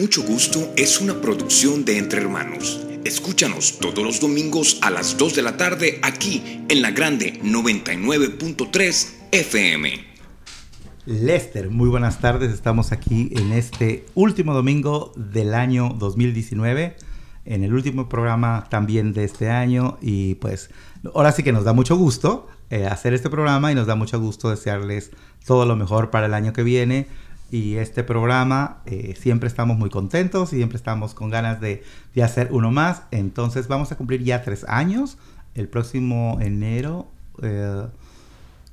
Mucho Gusto es una producción de Entre Hermanos. Escúchanos todos los domingos a las 2 de la tarde aquí en la Grande 99.3 FM. Lester, muy buenas tardes. Estamos aquí en este último domingo del año 2019, en el último programa también de este año y pues ahora sí que nos da mucho gusto eh, hacer este programa y nos da mucho gusto desearles todo lo mejor para el año que viene y este programa eh, siempre estamos muy contentos y siempre estamos con ganas de, de, hacer uno más. Entonces vamos a cumplir ya tres años. El próximo enero, eh,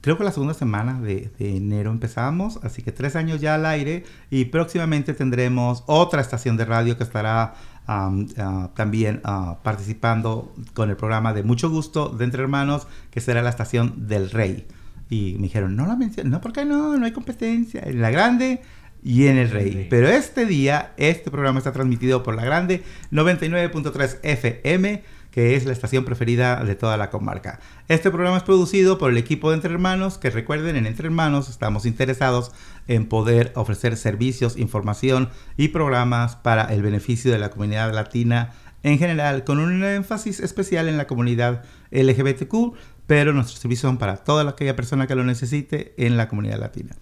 creo que la segunda semana de, enero empezamos, así que tres años ya al aire y próximamente tendremos otra estación de radio que estará uh, también uh, participando con el programa de Mucho Gusto de Entre Hermanos, que será la estación del Rey. Y me dijeron, no la mencioné, no, porque no? No hay competencia. En la grande y en el rey. Pero este día, este programa está transmitido por la grande 99.3 FM, que es la estación preferida de toda la comarca. Este programa es producido por el equipo de Entre Hermanos, que recuerden, en Entre Hermanos estamos interesados en poder ofrecer servicios, información y programas para el beneficio de la comunidad latina en general, con un énfasis especial en la comunidad LGBTQ, pero nuestros servicios son para toda aquella persona que lo necesite en la comunidad latina.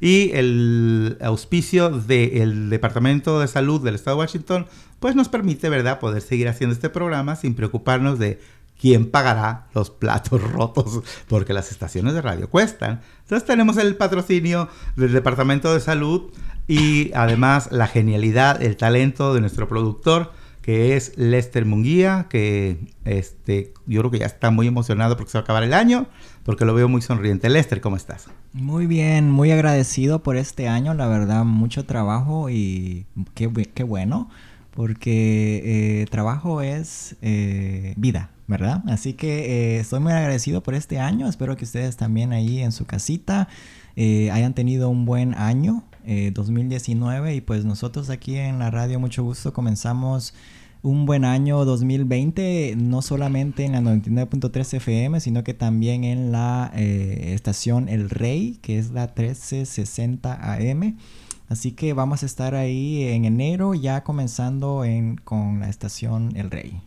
Y el auspicio del Departamento de Salud del Estado de Washington, pues nos permite, ¿verdad?, poder seguir haciendo este programa sin preocuparnos de quién pagará los platos rotos, porque las estaciones de radio cuestan. Entonces tenemos el patrocinio del Departamento de Salud y además la genialidad, el talento de nuestro productor, que es Lester Munguía, que este, yo creo que ya está muy emocionado porque se va a acabar el año, porque lo veo muy sonriente. Lester, ¿cómo estás? Muy bien, muy agradecido por este año, la verdad, mucho trabajo y qué, qué bueno, porque eh, trabajo es eh, vida, ¿verdad? Así que eh, estoy muy agradecido por este año, espero que ustedes también ahí en su casita hayan tenido un buen año. 2019 y pues nosotros aquí en la radio mucho gusto comenzamos un buen año 2020, no solamente en la 99.3 FM, sino que también en la eh, estación El Rey, que es la 1360 AM. Así que vamos a estar ahí en enero ya comenzando en, con la estación El Rey.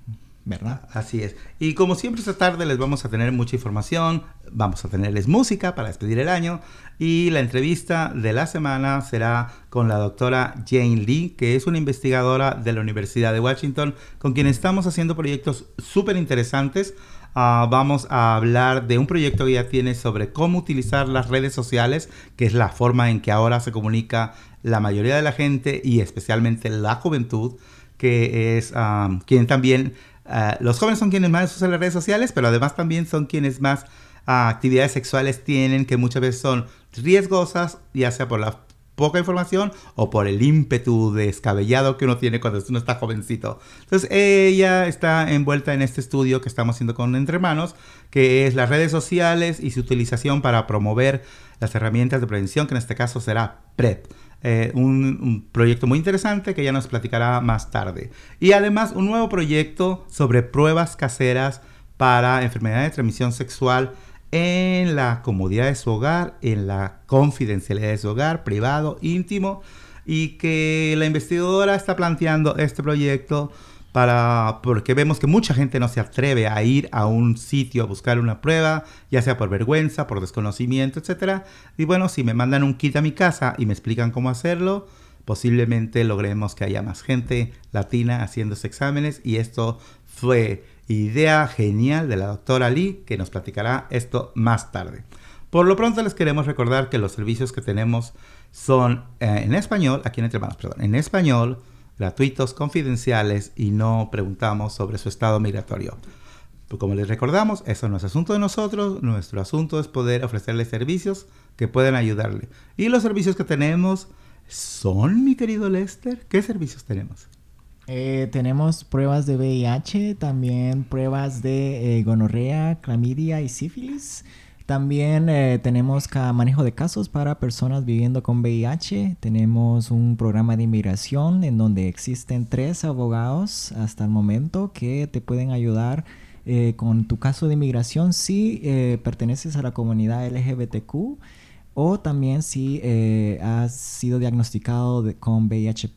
¿Verdad? Así es. Y como siempre esta tarde les vamos a tener mucha información, vamos a tenerles música para despedir el año y la entrevista de la semana será con la doctora Jane Lee, que es una investigadora de la Universidad de Washington, con quien estamos haciendo proyectos súper interesantes. Uh, vamos a hablar de un proyecto que ya tiene sobre cómo utilizar las redes sociales, que es la forma en que ahora se comunica la mayoría de la gente y especialmente la juventud, que es um, quien también Uh, los jóvenes son quienes más usan las redes sociales, pero además también son quienes más uh, actividades sexuales tienen, que muchas veces son riesgosas, ya sea por la poca información o por el ímpetu descabellado que uno tiene cuando uno está jovencito. Entonces ella está envuelta en este estudio que estamos haciendo con Entre Manos, que es las redes sociales y su utilización para promover las herramientas de prevención, que en este caso será PrEP. Eh, un, un, proyecto muy interesante que ella nos platicará más tarde. Y además un nuevo proyecto sobre pruebas caseras para enfermedades de transmisión sexual en la comodidad de su hogar, en la confidencialidad de su hogar, privado, íntimo, y que la investigadora está planteando este proyecto para porque vemos que mucha gente no se atreve a ir a un sitio a buscar una prueba, ya sea por vergüenza, por desconocimiento, etcétera. Y bueno, si me mandan un kit a mi casa y me explican cómo hacerlo, posiblemente logremos que haya más gente latina haciendo exámenes y esto fue idea genial de la doctora Lee que nos platicará esto más tarde. Por lo pronto les queremos recordar que los servicios que tenemos son eh, en español, aquí en Entre Manos, perdón, en español, gratuitos, confidenciales y no preguntamos sobre su estado migratorio. Como les recordamos, eso no es asunto de nosotros, nuestro asunto es poder ofrecerles servicios que puedan ayudarle. Y los servicios que tenemos son, mi querido Lester, ¿qué servicios tenemos? Eh, tenemos pruebas de VIH, también pruebas de eh, gonorrea, clamidia y sífilis. También eh, tenemos manejo de casos para personas viviendo con VIH. Tenemos un programa de inmigración en donde existen tres abogados hasta el momento que te pueden ayudar eh, con tu caso de inmigración si eh, perteneces a la comunidad LGBTQ. o también si eh, has sido diagnosticado con VIH,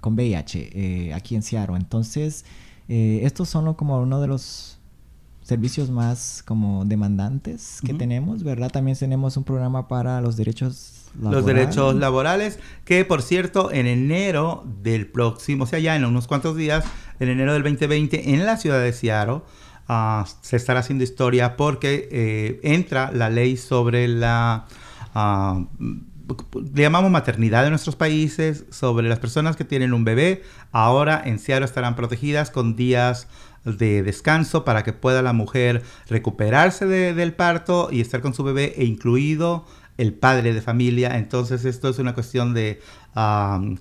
con VIH aquí en Seattle. Entonces, estos son como uno de los servicios más como demandantes que tenemos, ¿verdad? También tenemos un programa para los derechos los derechos laborales, que por cierto, en enero del próximo, o sea, ya en unos cuantos días, en enero del 2020, en la ciudad de Seattle, ah, se estará haciendo historia porque eh, entra la ley sobre la... Uh, le llamamos maternidad en nuestros países, sobre las personas que tienen un bebé, ahora en Seattle estarán protegidas con días de descanso para que pueda la mujer recuperarse del parto y estar con su bebé e incluido el padre de familia. Entonces esto es una cuestión de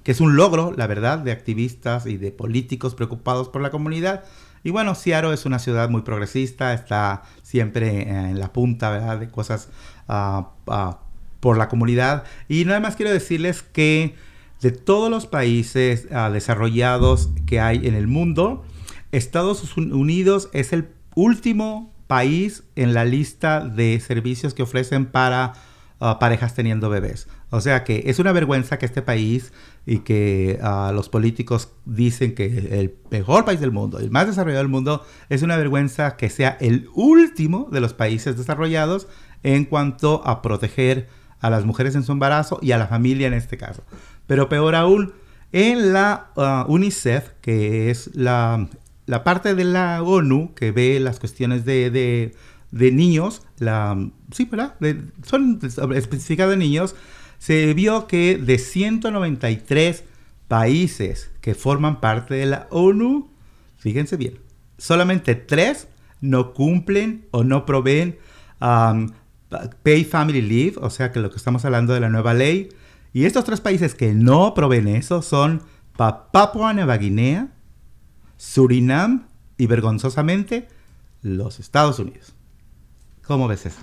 que es un logro, la verdad, de activistas y de políticos preocupados por la comunidad. Y bueno, Seattle es una ciudad muy progresista, está siempre en la punta ¿verdad? de cosas ah, ah, por la comunidad. Y nada más quiero decirles que de todos los países ah, desarrollados que hay en el mundo, Estados Unidos es el último país en la lista de servicios que ofrecen para parejas teniendo bebés. O sea que es una vergüenza que este país y que uh, los políticos dicen que el mejor país del mundo, el más desarrollado del mundo, es una vergüenza que sea el último de los países desarrollados en cuanto a proteger a las mujeres en su embarazo y a la familia en este caso. Pero peor aún, en la uh, UNICEF, que es la, la, parte de la ONU que ve las cuestiones de de niños, la, sí, ¿verdad? de niños, se vio que de 193 países que forman parte de la ONU, fíjense bien, solamente tres no cumplen o no proveen um, Pay Family Leave, o sea que lo que estamos hablando de la nueva ley. Y estos tres países que no proveen eso son Papua Nueva Guinea, Surinam y vergonzosamente los Estados Unidos. ¿Cómo ves eso?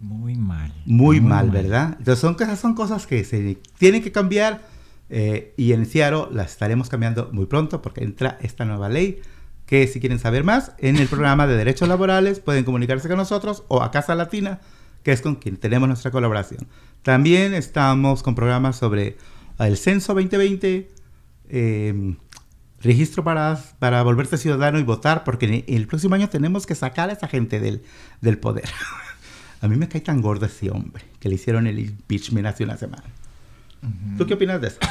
Muy mal. Muy, mal, ¿verdad? Entonces son, son cosas que se tienen que cambiar eh, y en Ciaro las estaremos cambiando muy pronto porque entra esta nueva ley que si quieren saber más, en el programa de derechos laborales pueden comunicarse con nosotros o a Casa Latina, que es con quien tenemos nuestra colaboración. También estamos con programas sobre el censo 2020, eh, registro para, para volverse ciudadano y votar, porque el próximo año tenemos que sacar a esa gente del, del poder. a mí me cae tan gordo ese hombre que le hicieron el impeachment hace una semana. ¿Tú qué opinas de eso?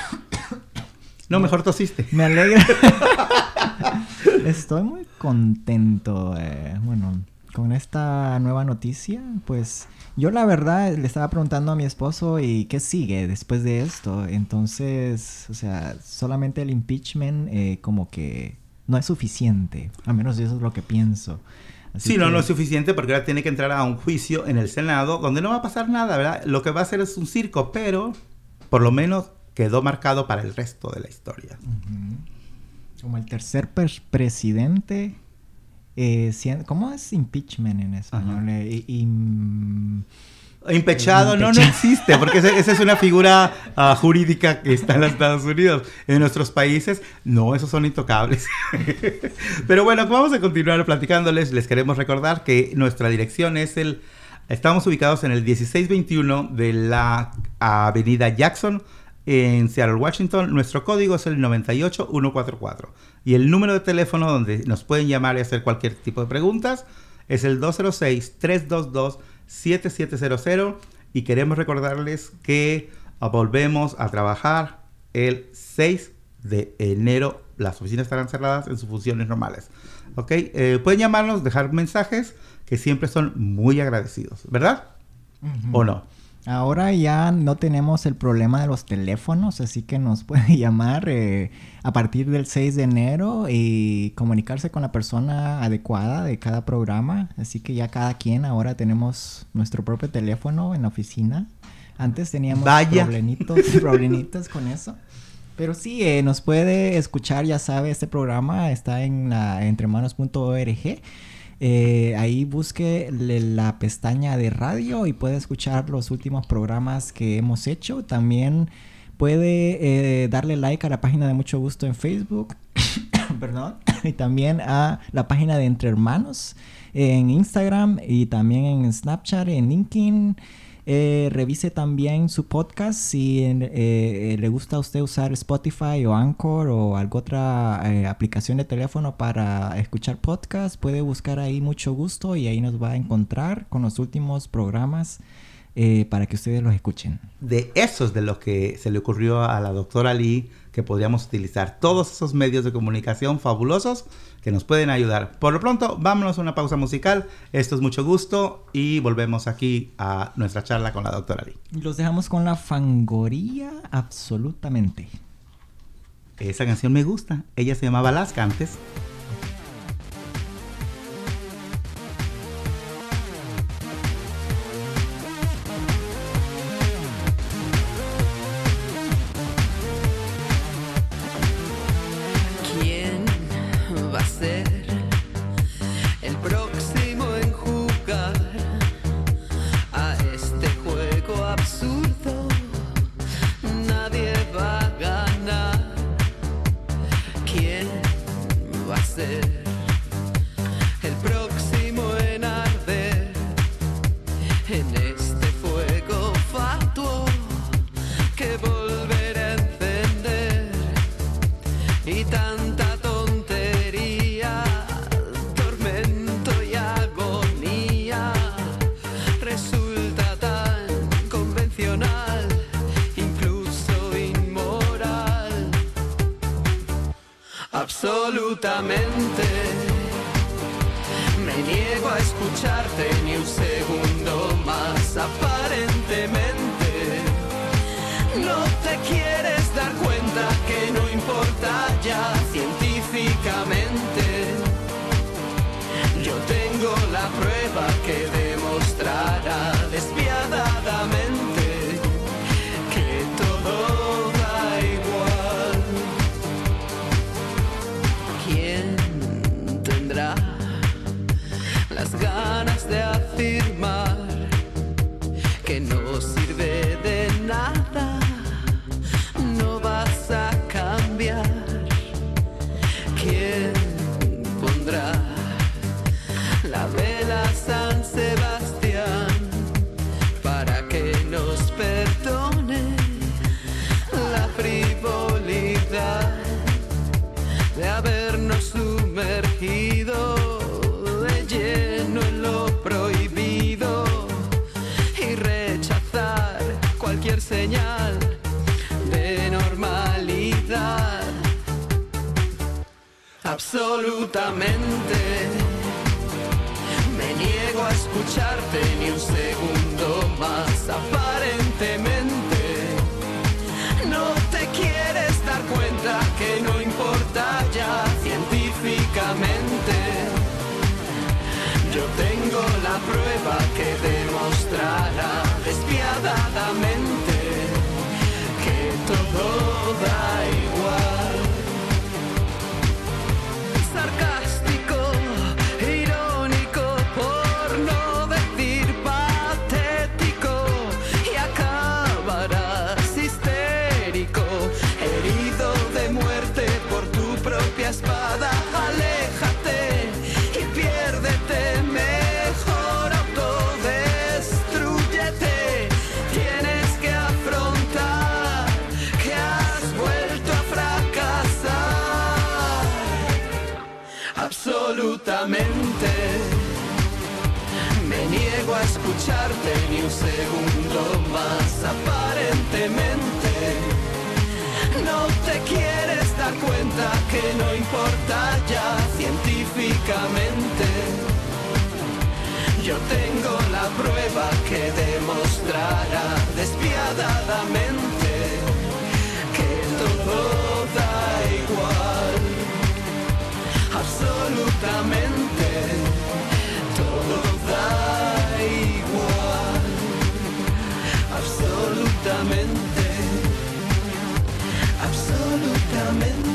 No, mejor tosiste. Me alegra. Estoy muy contento, eh, bueno, con esta nueva noticia, pues yo la verdad le estaba preguntando a mi esposo y qué sigue después de esto. Entonces, o sea, solamente el impeachment eh, como que no es suficiente. A menos eso es lo que pienso. sí, no, no es suficiente porque ahora tiene que entrar a un juicio en el Senado donde no va a pasar nada, ¿verdad? Lo que va a hacer es un circo, pero por lo menos quedó marcado para el resto de la historia. Como el tercer presidente eh, ¿Cómo es impeachment en español? Eh, Impechado no, no existe, porque esa, es una figura ah, jurídica que está en los Estados Unidos. En nuestros países, no, esos son intocables. Pero bueno, vamos a continuar platicándoles. Les queremos recordar que nuestra dirección es el... Estamos ubicados en el 1621 de la avenida Jackson, en Seattle, Washington. Nuestro código es el 98144. Y el número de teléfono donde nos pueden llamar y hacer cualquier tipo de preguntas es el 206-322-7700. Y queremos recordarles que volvemos a trabajar el 6 de enero. Las oficinas estarán cerradas en sus funciones normales. ¿Ok? Eh, pueden llamarnos, dejar mensajes que siempre son muy agradecidos, ¿verdad? ¿O no? Ahora ya no tenemos el problema de los teléfonos, así que nos puede llamar eh, a partir del 6 de enero y comunicarse con la persona adecuada de cada programa. Así que ya cada quien ahora tenemos nuestro propio teléfono en la oficina. Antes teníamos problemitos, problemitos con eso. Pero sí, eh, nos puede escuchar, ya sabe, este programa está en la entremanos.org. Eh, ahí busque la pestaña de radio y puede escuchar los últimos programas que hemos hecho. También puede eh, darle like a la página de Mucho Gusto en Facebook. Perdón. y también a la página de Entre Hermanos en Instagram y también en Snapchat, en LinkedIn. Eh, revise también su podcast si eh, le gusta a usted usar Spotify o Anchor o alguna otra aplicación de teléfono para escuchar podcast. Puede buscar ahí mucho gusto y ahí nos va a encontrar con los últimos programas para que ustedes los escuchen. De esos de lo que se le ocurrió a la doctora Lee que podríamos utilizar todos esos medios de comunicación fabulosos que nos pueden ayudar. Por lo pronto, vámonos a una pausa musical. Esto es mucho gusto y volvemos aquí a nuestra charla con la doctora Lee. Los dejamos con la fangoría absolutamente. Esa canción me gusta. Ella se llamaba Las Cantes. ni un segundo más aparentemente. No te quieres dar cuenta que no importa ya científicamente. Yo tengo la prueba que demostrará despiadadamente que todo da igual. Absolutamente. I'm in.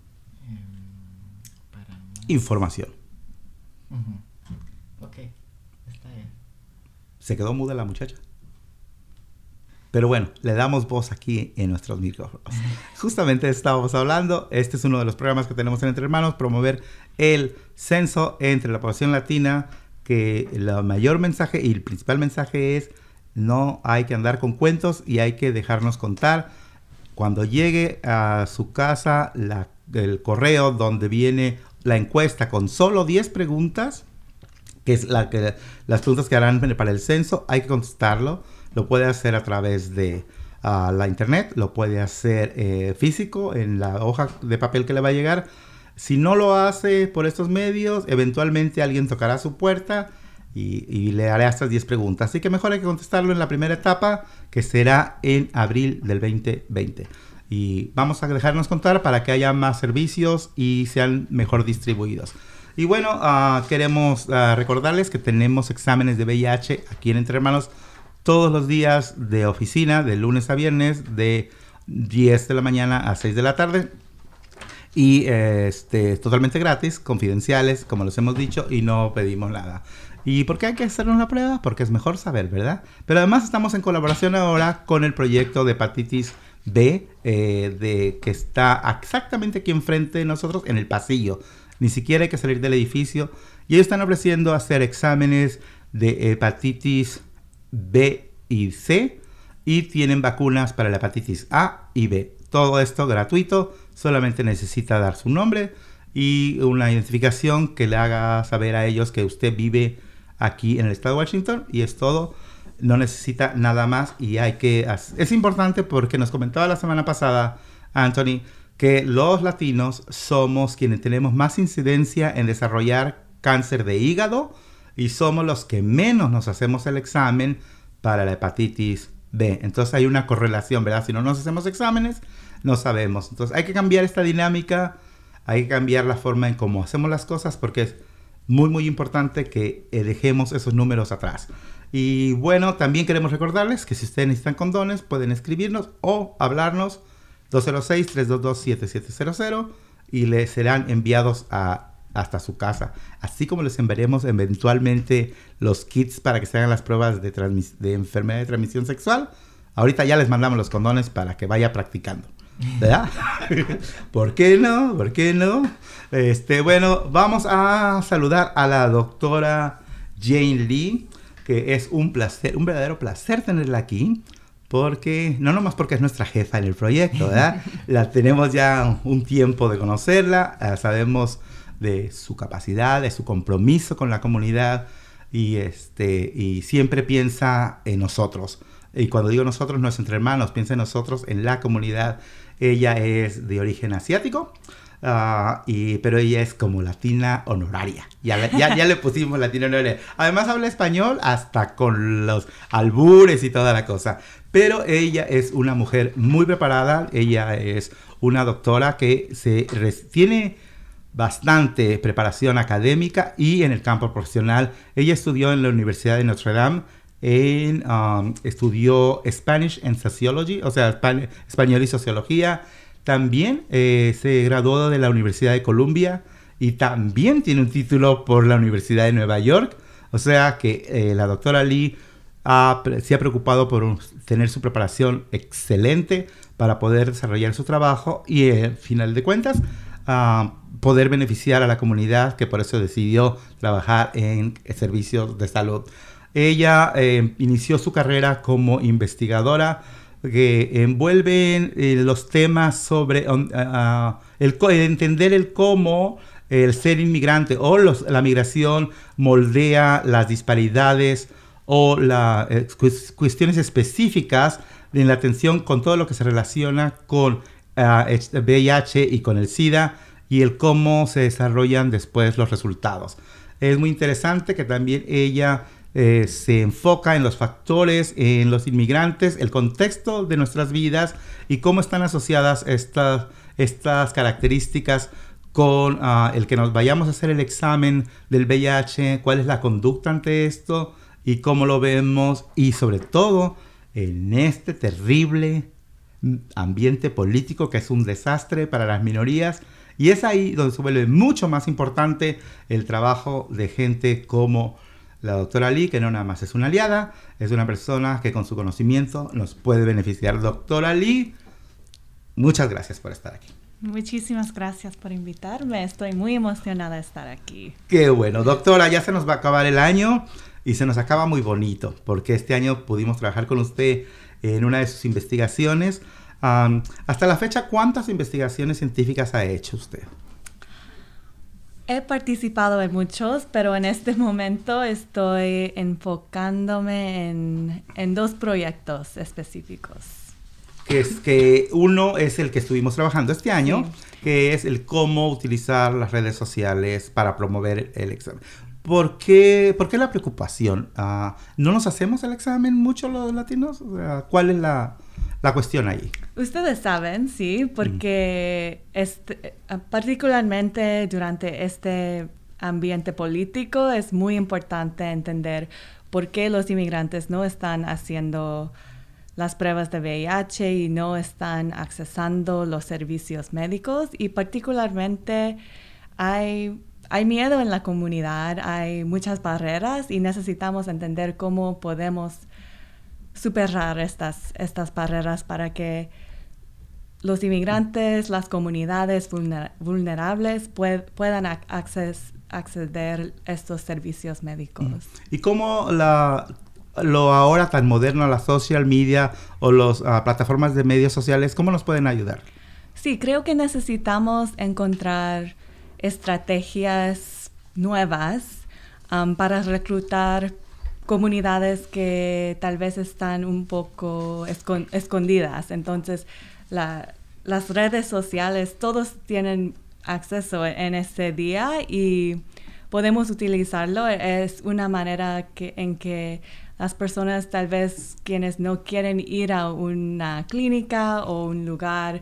Información. Se quedó muda la muchacha. Pero bueno, le damos voz aquí en nuestros micrófonos. Justamente estábamos hablando, este es uno de los programas que tenemos en Entre Hermanos, promover el censo entre la población latina, que el mayor mensaje y el principal mensaje es no hay que andar con cuentos y hay que dejarnos contar. Cuando llegue a su casa el correo donde viene la encuesta con solo 10 preguntas, que es la que, las preguntas que harán para el censo, hay que contestarlo. Lo puede hacer a través de ah, la internet, lo puede hacer eh, físico en la hoja de papel que le va a llegar. Si no lo hace por estos medios, eventualmente alguien tocará su puerta y, le haré estas 10 preguntas. Así que mejor hay que contestarlo en la primera etapa, que será en abril del 2020. Y vamos a dejarnos contar para que haya más servicios y sean mejor distribuidos. Y bueno, ah, queremos ah, recordarles que tenemos exámenes de VIH aquí en Entre Hermanos todos los días de oficina, de lunes a viernes, de 10 de la mañana a 6 de la tarde. Y este, totalmente gratis, confidenciales, como les hemos dicho, y no pedimos nada. ¿Y por qué hay que hacer una prueba? Porque es mejor saber, ¿verdad? Pero además estamos en colaboración ahora con el proyecto de hepatitis B, eh, de, que está exactamente aquí enfrente de nosotros, en el pasillo. Ni siquiera hay que salir del edificio. Y ellos están ofreciendo hacer exámenes de hepatitis B y C y tienen vacunas para la hepatitis A y B. Todo esto gratuito, solamente necesita dar su nombre y una identificación que le haga saber a ellos que usted vive aquí en el estado de Washington y es todo. No necesita nada más y hay que... Es importante porque nos comentaba la semana pasada Anthony que los latinos somos quienes tenemos más incidencia en desarrollar cáncer de hígado y somos los que menos nos hacemos el examen para la hepatitis B. Entonces hay una correlación, ¿verdad? Si no nos hacemos exámenes, no sabemos. Entonces hay que cambiar esta dinámica, hay que cambiar la forma en cómo hacemos las cosas porque es muy muy importante que dejemos esos números atrás. Y bueno, también queremos recordarles que si ustedes necesitan condones, pueden escribirnos o hablarnos 206-322-7700 y les serán enviados a, hasta su casa. Así como les enviaremos eventualmente los kits para que se hagan las pruebas de, de enfermedad de transmisión sexual. Ahorita ya les mandamos los condones para que vaya practicando. ¿Verdad? ¿Por qué no? ¿Por qué no? Este, bueno, vamos a saludar a la doctora Jane Lee, que es un placer, un verdadero placer tenerla aquí, porque, no nomás porque es nuestra jefa en el proyecto, ¿verdad? La tenemos ya un tiempo de conocerla, sabemos de su capacidad, de su compromiso con la comunidad y, este, y siempre piensa en nosotros. Y cuando digo nosotros, no es entre hermanos, piensa en nosotros, en la comunidad ella es de origen asiático, ah, y, pero ella es como latina honoraria. Ya, ya, ya le pusimos latina honoraria. Además habla español hasta con los albures y toda la cosa. Pero ella es una mujer muy preparada. Ella es una doctora que se tiene bastante preparación académica y en el campo profesional. Ella estudió en la Universidad de Notre Dame en, um, estudió Spanish and Sociology, o sea, español y sociología. También eh, se graduó de la Universidad de Columbia y también tiene un título por la Universidad de Nueva York. O sea que eh, la doctora Lee se ha preocupado por tener su preparación excelente para poder desarrollar su trabajo y, al eh, final de cuentas, poder beneficiar a la comunidad que por eso decidió trabajar en servicios de salud. Ella inició su carrera como investigadora que envuelve eh, los temas sobre el, entender el cómo el ser inmigrante o la migración moldea las disparidades o las eh, cuestiones específicas en la atención con todo lo que se relaciona con VIH y con el SIDA y el cómo se desarrollan después los resultados. Es muy interesante que también ella eh, se enfoca en los factores, en los inmigrantes, el contexto de nuestras vidas y cómo están asociadas estas, estas características con ah, el que nos vayamos a hacer el examen del VIH, cuál es la conducta ante esto y cómo lo vemos y sobre todo en este terrible ambiente político que es un desastre para las minorías y es ahí donde se vuelve mucho más importante el trabajo de gente como la doctora Lee, que no nada más es una aliada, es una persona que con su conocimiento nos puede beneficiar. Doctora Lee, muchas gracias por estar aquí. Muchísimas gracias por invitarme. Estoy muy emocionada de estar aquí. Qué bueno, doctora, ya se nos va a acabar el año y se nos acaba muy bonito, porque este año pudimos trabajar con usted en una de sus investigaciones. hasta la fecha, ¿cuántas investigaciones científicas ha hecho usted? He participado en muchos, pero en este momento estoy enfocándome en, dos proyectos específicos. Que es que uno es el que estuvimos trabajando este año, que es el cómo utilizar las redes sociales para promover el examen. ¿Por qué, ¿Por qué la preocupación? Ah, ¿No nos hacemos el examen mucho los latinos? ¿Cuál es la, la cuestión ahí? Ustedes saben, sí, porque este, particularmente durante este ambiente político es muy importante entender por qué los inmigrantes no están haciendo las pruebas de VIH y no están accesando los servicios médicos y particularmente hay hay miedo en la comunidad, hay muchas barreras y necesitamos entender cómo podemos superar estas, estas barreras para que los inmigrantes, las comunidades vulnerables puedan acceder a estos servicios médicos. ¿Y cómo la, lo ahora tan moderno, la social media o las ah, plataformas de medios sociales, cómo nos pueden ayudar? Sí, creo que necesitamos encontrar estrategias nuevas um, para reclutar comunidades que tal vez están un poco escondidas. Entonces, las redes sociales, todos tienen acceso en ese día y podemos utilizarlo. Es una manera que, en que las personas tal vez quienes no quieren ir a una clínica o un lugar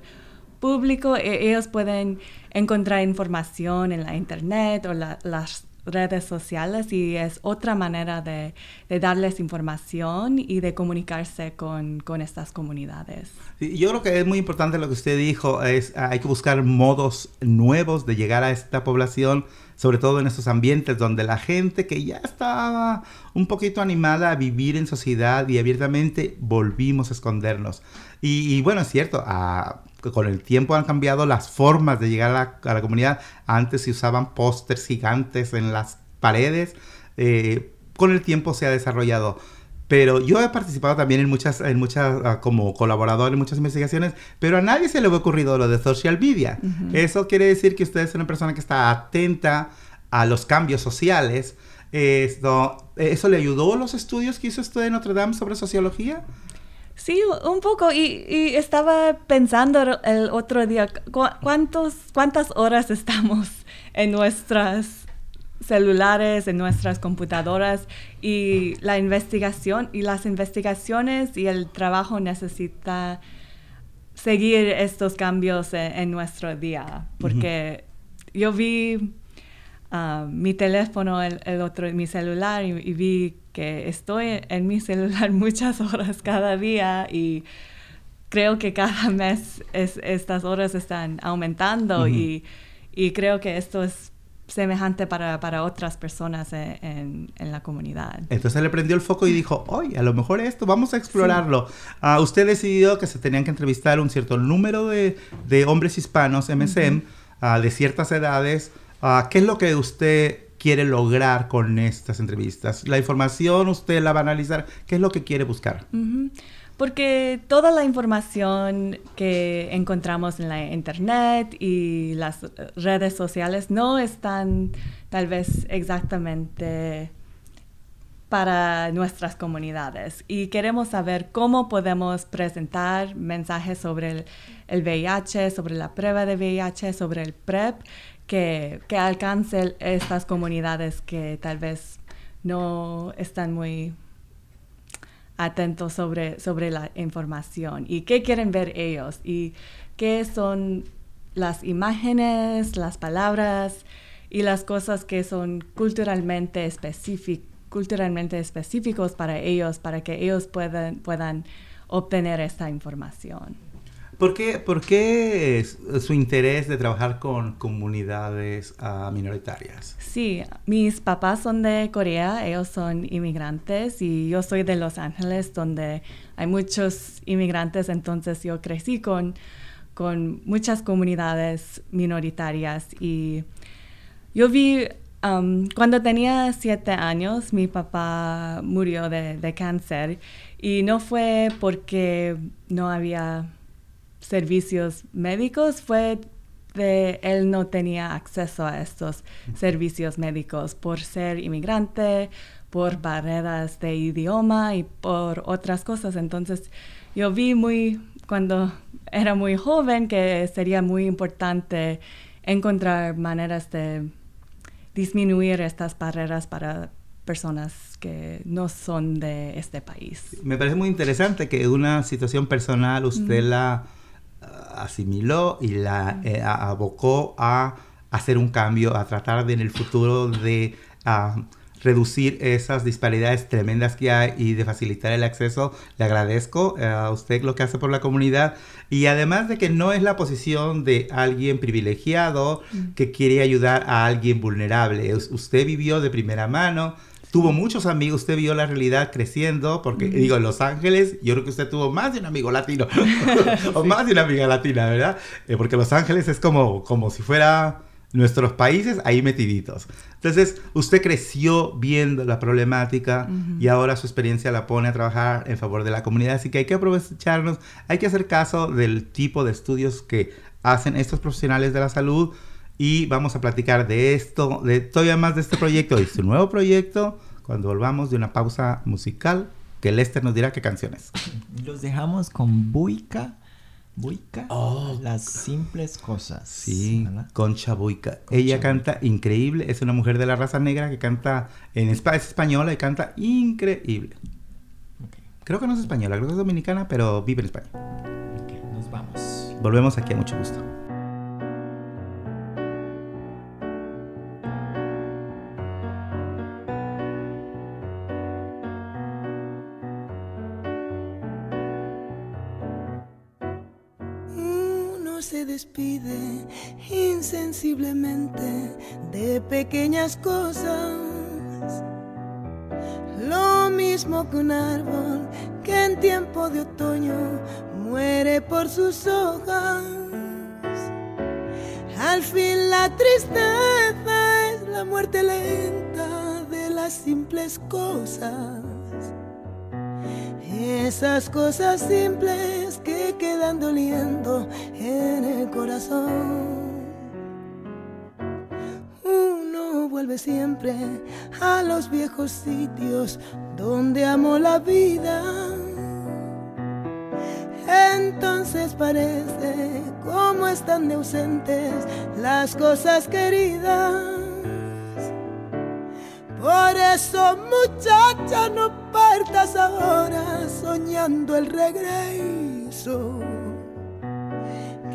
público, e, ellos pueden encontrar información en la internet o las redes sociales y es otra manera de, darles información y de comunicarse con, estas comunidades. yo creo que es muy importante lo que usted dijo, es hay que buscar modos nuevos de llegar a esta población, sobre todo en estos ambientes donde la gente que ya estaba un poquito animada a vivir en sociedad y abiertamente volvimos a escondernos. Y, bueno, es cierto, a, con el tiempo han cambiado las formas de llegar a la, comunidad. Antes se usaban pósters gigantes en las paredes. Eh, con el tiempo se ha desarrollado. Pero yo he participado también en muchas, en muchas, ah, como colaborador en muchas investigaciones, pero a nadie se le ha ocurrido lo de social media. Eso quiere decir que usted es una persona que está atenta a los cambios sociales. Esto, ¿Eso le ayudó a los estudios que hizo usted en Notre Dame sobre sociología? Sí, un poco. Y, estaba pensando el otro día, cuántos, ¿cuántas horas estamos en nuestras celulares, en nuestras computadoras? Y la investigación, y las investigaciones y el trabajo necesita seguir estos cambios en, nuestro día. Porque yo vi ah, mi teléfono, el, otro, mi celular, y vi estoy en mi celular muchas horas cada día y creo que cada mes estas horas están aumentando y, creo que esto es semejante para, otras personas en, la comunidad. Entonces le prendió el foco y dijo, oye, a lo mejor esto, vamos a explorarlo. Ah, usted decidió que se tenían que entrevistar un cierto número de, hombres hispanos, MSM, ah, de ciertas edades. Ah, ¿Qué es lo que usted quiere lograr con estas entrevistas? La información usted la va a analizar. ¿Qué es lo que quiere buscar? Porque toda la información que encontramos en la internet y las redes sociales no están tal vez exactamente para nuestras comunidades y queremos saber cómo podemos presentar mensajes sobre el, el VIH, sobre la prueba de VIH, sobre el PrEP, que, que alcance estas comunidades que tal vez no están muy atentos sobre, sobre la información y qué quieren ver ellos y qué son las imágenes, las palabras y las cosas que son culturalmente específicas culturalmente específicos para ellos, para que ellos puedan, puedan obtener esta información. ¿Por qué, por qué su interés de trabajar con comunidades uh, minoritarias? Sí, mis papás son de Corea, ellos son inmigrantes y yo soy de Los Ángeles, donde hay muchos inmigrantes, entonces yo crecí con, con muchas comunidades minoritarias y yo vi, um, cuando tenía siete años, mi papá murió de, de cáncer y no fue porque no había servicios médicos fue de él no tenía acceso a estos servicios médicos por ser inmigrante, por barreras de idioma y por otras cosas. Entonces yo vi muy cuando era muy joven que sería muy importante encontrar maneras de disminuir estas barreras para personas que no son de este país. Me parece muy interesante que una situación personal usted la asimiló y la eh, abocó a hacer un cambio, a tratar de en el futuro de reducir esas disparidades tremendas que hay y de facilitar el acceso. Le agradezco eh, a usted lo que hace por la comunidad y además de que no es la posición de alguien privilegiado mm. que quiere ayudar a alguien vulnerable. Usted vivió de primera mano tuvo muchos amigos, usted vio la realidad creciendo, porque digo, en Los Ángeles, yo creo que usted tuvo más de un amigo latino, o más de una amiga latina, ¿verdad? Eh, porque Los Ángeles es como, como si fuera nuestros países ahí metiditos. Entonces, usted creció viendo la problemática y ahora su experiencia la pone a trabajar en favor de la comunidad, así que hay que aprovecharnos, hay que hacer caso del tipo de estudios que hacen estos profesionales de la salud, y vamos a platicar de esto, de todavía más de este proyecto, de su nuevo proyecto, cuando volvamos de una pausa musical, que Lester nos dirá qué canciones. Los dejamos con Buica. Buica, oh. las simples cosas. Sí, Concha Buica. Ella canta increíble, es una mujer de la raza negra que canta en es española y canta increíble. Creo que no es española, creo que es dominicana, pero vive en España. nos vamos. Volvemos aquí a mucho gusto. Despide insensiblemente de pequeñas cosas. Lo mismo que un árbol que en tiempo de otoño muere por sus hojas. Al fin la tristeza es la muerte lenta de las simples cosas. Esas cosas simples que quedan doliendo corazón. Uno vuelve siempre a los viejos sitios donde amó la vida. Entonces parece como están de ausentes las cosas queridas. Por eso muchacha no partas ahora soñando el regreso.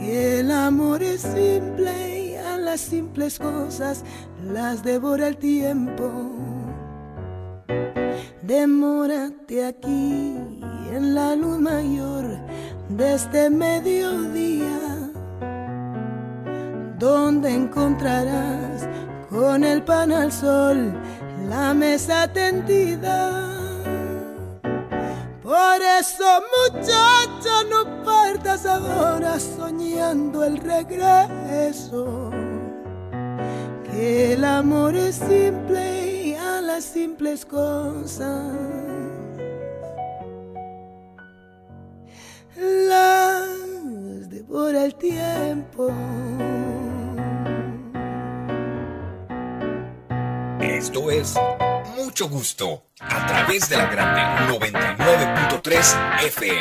El amor es simple y a las simples cosas las devora el tiempo. Demórate aquí en la luz mayor de este mediodía, donde encontrarás con el pan al sol la mesa tendida. Por eso, muchacho, no partas ahora soñando el regreso. Que el amor es simple y a las simples cosas las devora el tiempo. Esto es mucho gusto a través de la grande 99.3 FM.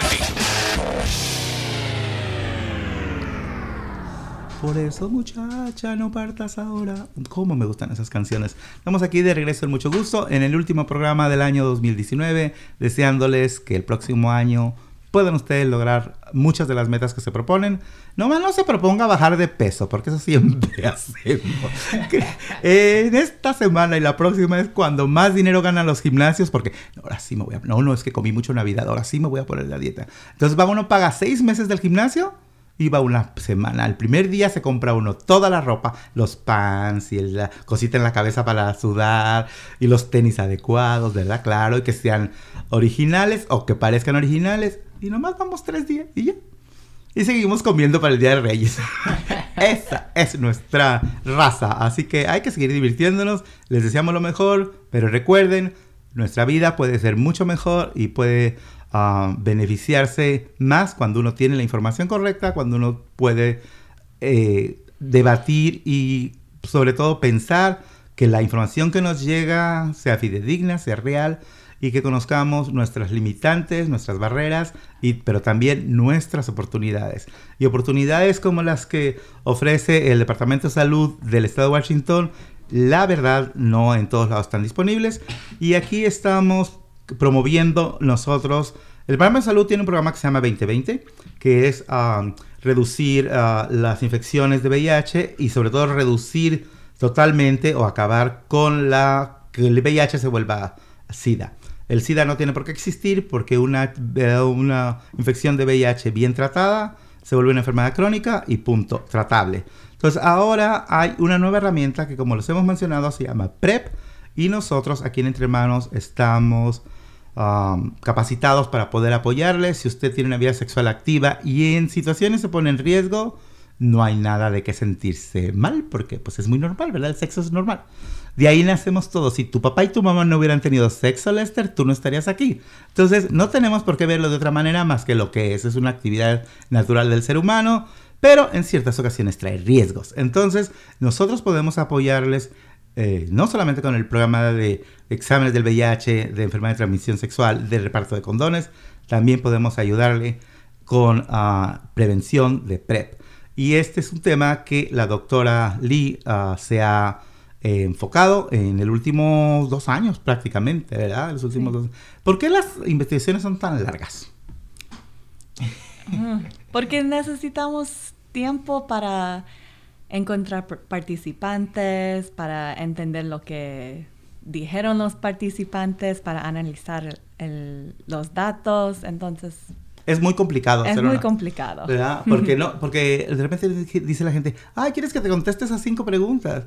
Por eso, muchacha, no partas ahora. ¿Cómo me gustan esas canciones? Estamos aquí de regreso en mucho gusto en el último programa del año 2019, deseándoles que el próximo año puedan ustedes lograr muchas de las metas que se proponen. Nomás no se proponga bajar de peso, porque eso siempre hacemos. en esta semana y la próxima es cuando más dinero ganan los gimnasios, porque ahora sí me voy a... No, no, es que comí mucho Navidad, ahora sí me voy a poner la dieta. Entonces va uno paga seis meses del gimnasio iba una semana. El primer día se compra uno toda la ropa, los pants y la cosita en la cabeza para sudar y los tenis adecuados, ¿verdad? Claro, y que sean originales o que parezcan originales. Y nomás vamos tres días y ya. Y seguimos comiendo para el Día de Reyes. Esa es nuestra raza. Así que hay que seguir divirtiéndonos. Les deseamos lo mejor. Pero recuerden, nuestra vida puede ser mucho mejor y puede beneficiarse más cuando uno tiene la información correcta, cuando uno puede eh, debatir y sobre todo pensar que la información que nos llega sea fidedigna, sea real y que conozcamos nuestras limitantes, nuestras barreras, y, pero también nuestras oportunidades. Y oportunidades como las que ofrece el Departamento de Salud del Estado de Washington, la verdad no en todos lados están disponibles. Y aquí estamos promoviendo nosotros. El programa de salud tiene un programa que se llama 2020, que es um, reducir uh, las infecciones de VIH y sobre todo reducir totalmente o acabar con la que el VIH se vuelva SIDA. El SIDA no tiene por qué existir porque una, eh, una infección de VIH bien tratada se vuelve una enfermedad crónica y punto, tratable. Entonces ahora hay una nueva herramienta que como les hemos mencionado se llama PrEP y nosotros aquí en Entre Manos estamos um, capacitados para poder apoyarle. Si usted tiene una vida sexual activa y en situaciones se pone en riesgo, no hay nada de qué sentirse mal, porque pues es muy normal, ¿verdad? El sexo es normal. De ahí nacemos todos. Si tu papá y tu mamá no hubieran tenido sexo, Lester, tú no estarías aquí. Entonces, no tenemos por qué verlo de otra manera más que lo que es. Es una actividad natural del ser humano, pero en ciertas ocasiones trae riesgos. Entonces, nosotros podemos apoyarles eh, no solamente con el programa de exámenes del VIH, de enfermedad de transmisión sexual, de reparto de condones, también podemos ayudarle con ah, prevención de PrEP. Y este es un tema que la doctora Lee ah, se ha eh, enfocado en el último dos años prácticamente, ¿verdad? Los últimos dos. ¿Por qué las investigaciones son tan largas? Mm, porque necesitamos tiempo para encontrar participantes, para entender lo que dijeron los participantes, para analizar los datos, entonces... Es muy complicado. Es muy complicado. ¿verdad? Porque, no, porque de repente dice la gente, ay, ¿quieres que te conteste esas cinco preguntas?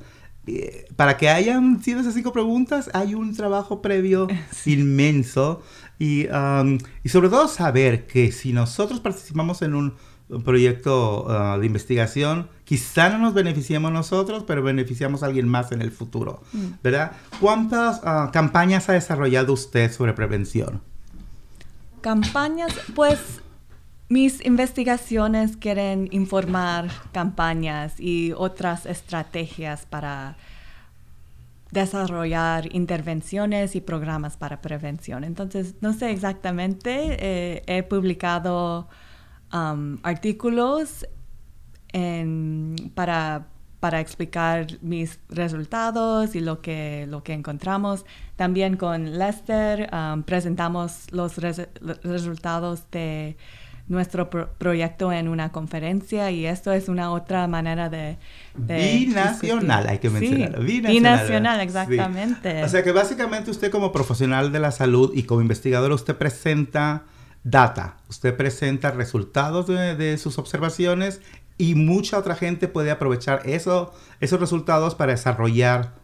Para que hayan sido esas cinco preguntas, hay un trabajo previo inmenso y, um, y sobre todo saber que si nosotros participamos en un un proyecto uh, de investigación, quizá no nos beneficiemos nosotros, pero beneficiamos a alguien más en el futuro, mm. ¿verdad? ¿Cuántas uh, campañas ha desarrollado usted sobre prevención? Campañas, pues mis investigaciones quieren informar campañas y otras estrategias para desarrollar intervenciones y programas para prevención. Entonces, no sé exactamente, eh, he publicado Um, artículos para, para, explicar mis resultados y lo que, lo que encontramos. También con Lester um, presentamos los resultados de nuestro proyecto en una conferencia y esto es una otra manera de... binacional, hay que mencionarlo. binacional, exactamente. O sea que básicamente usted como profesional de la salud y como investigador usted presenta data. Usted presenta resultados de, sus observaciones y mucha otra gente puede aprovechar eso, esos resultados para desarrollar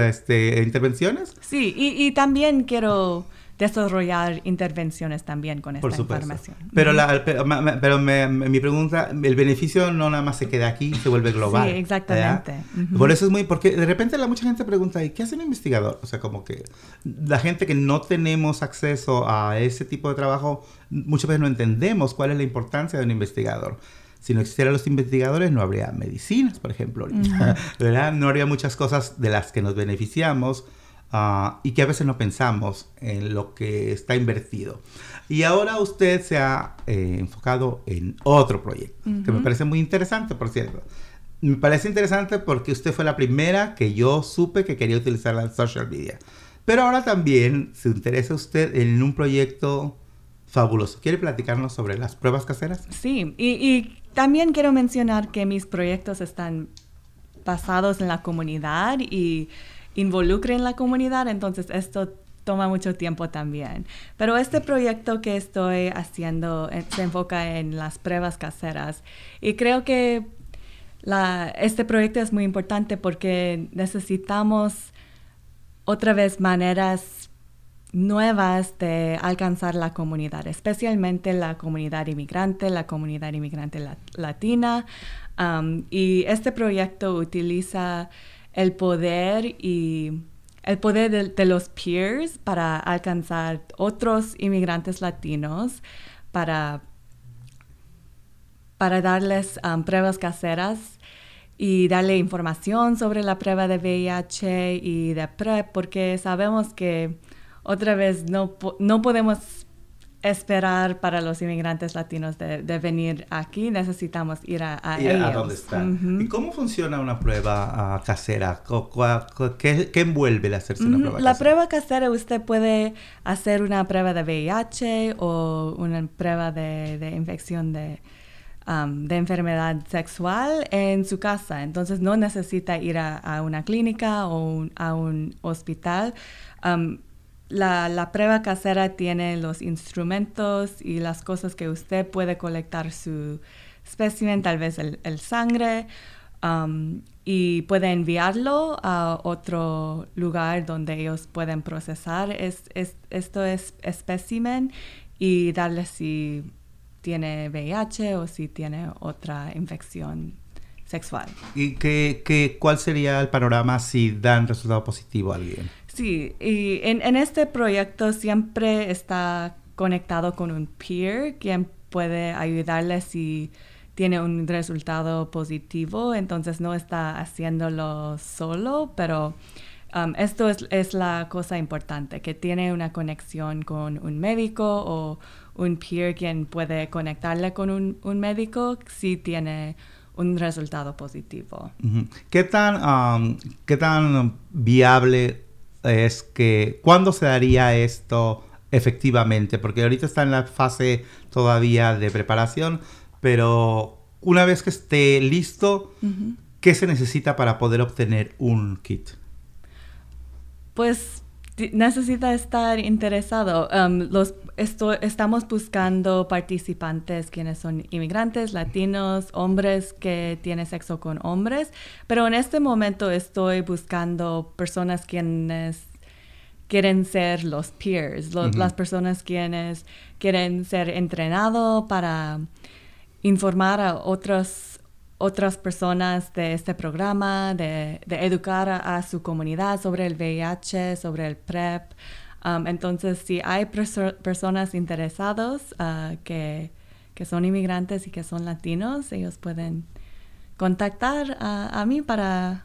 este, intervenciones. Sí, y también quiero desarrollar intervenciones también con esta información. Pero, la, pero, mi pregunta, el beneficio no nada más se queda aquí, se vuelve global. Sí, exactamente. Por eso es muy, porque de repente la mucha gente pregunta, ¿y qué hace un investigador? O sea, como que la gente que no tenemos acceso a ese tipo de trabajo, muchas veces no entendemos cuál es la importancia de un investigador si no existieran los investigadores no habría medicinas, por ejemplo, ¿verdad? No habría muchas cosas de las que nos beneficiamos ah, y que a veces no pensamos en lo que está invertido. Y ahora usted se ha eh, enfocado en otro proyecto, que me parece muy interesante, por cierto. Me parece interesante porque usted fue la primera que yo supe que quería utilizar la social media. Pero ahora también se interesa usted en un proyecto fabuloso. ¿Quiere platicarnos sobre las pruebas caseras? Sí, y, y también quiero mencionar que mis proyectos están basados en la comunidad y involucren la comunidad, entonces esto toma mucho tiempo también. Pero este proyecto que estoy haciendo eh, se enfoca en las pruebas caseras y creo que este proyecto es muy importante porque necesitamos otra vez maneras nuevas de alcanzar la comunidad, especialmente la comunidad inmigrante, la comunidad inmigrante latina. Y este proyecto utiliza el poder y el poder de, los peers para alcanzar otros inmigrantes latinos, para, para darles um, pruebas caseras y darle información sobre la prueba de VIH y de PrEP, porque sabemos que otra vez no, no podemos esperar para los inmigrantes latinos de, venir aquí, necesitamos ir a, a, a dónde están. ¿Y cómo funciona una prueba uh, casera? ¿Qué, ¿Qué, envuelve el hacerse una prueba La prueba casera usted puede hacer una prueba de VIH o una prueba de, de infección de, um, de enfermedad sexual en su casa. Entonces no necesita ir a, a una clínica o a un hospital. Um, la, prueba casera tiene los instrumentos y las cosas que usted puede colectar su espécimen, tal vez el, sangre, um, y puede enviarlo a otro lugar donde ellos pueden procesar es, esto es espécimen y darle si tiene VIH o si tiene otra infección sexual. ¿Y qué, qué, cuál sería el panorama si dan resultado positivo a alguien? Sí, y en, este proyecto siempre está conectado con un peer quien puede ayudarle si tiene un resultado positivo, entonces no está haciéndolo solo, pero um, esto es, la cosa importante, que tiene una conexión con un médico o un peer quien puede conectarle con un, médico si tiene un resultado positivo. ¿Qué tan, um, ¿Qué tan viable es que cuándo se daría esto efectivamente, porque ahorita está en la fase todavía de preparación, pero una vez que esté listo, ¿qué se necesita para poder obtener un kit? Pues necesita estar interesado. Um, los, estamos buscando participantes quienes son inmigrantes, latinos, hombres que tienen sexo con hombres, pero en este momento estoy buscando personas quienes quieren ser los peers, las personas quienes quieren ser entrenados para informar a otros otras personas de este programa, de, educar a, su comunidad sobre el VIH, sobre el PrEP. Um, entonces, si hay personas interesadas uh, que, son inmigrantes y que son latinos, ellos pueden contactar a, mí para,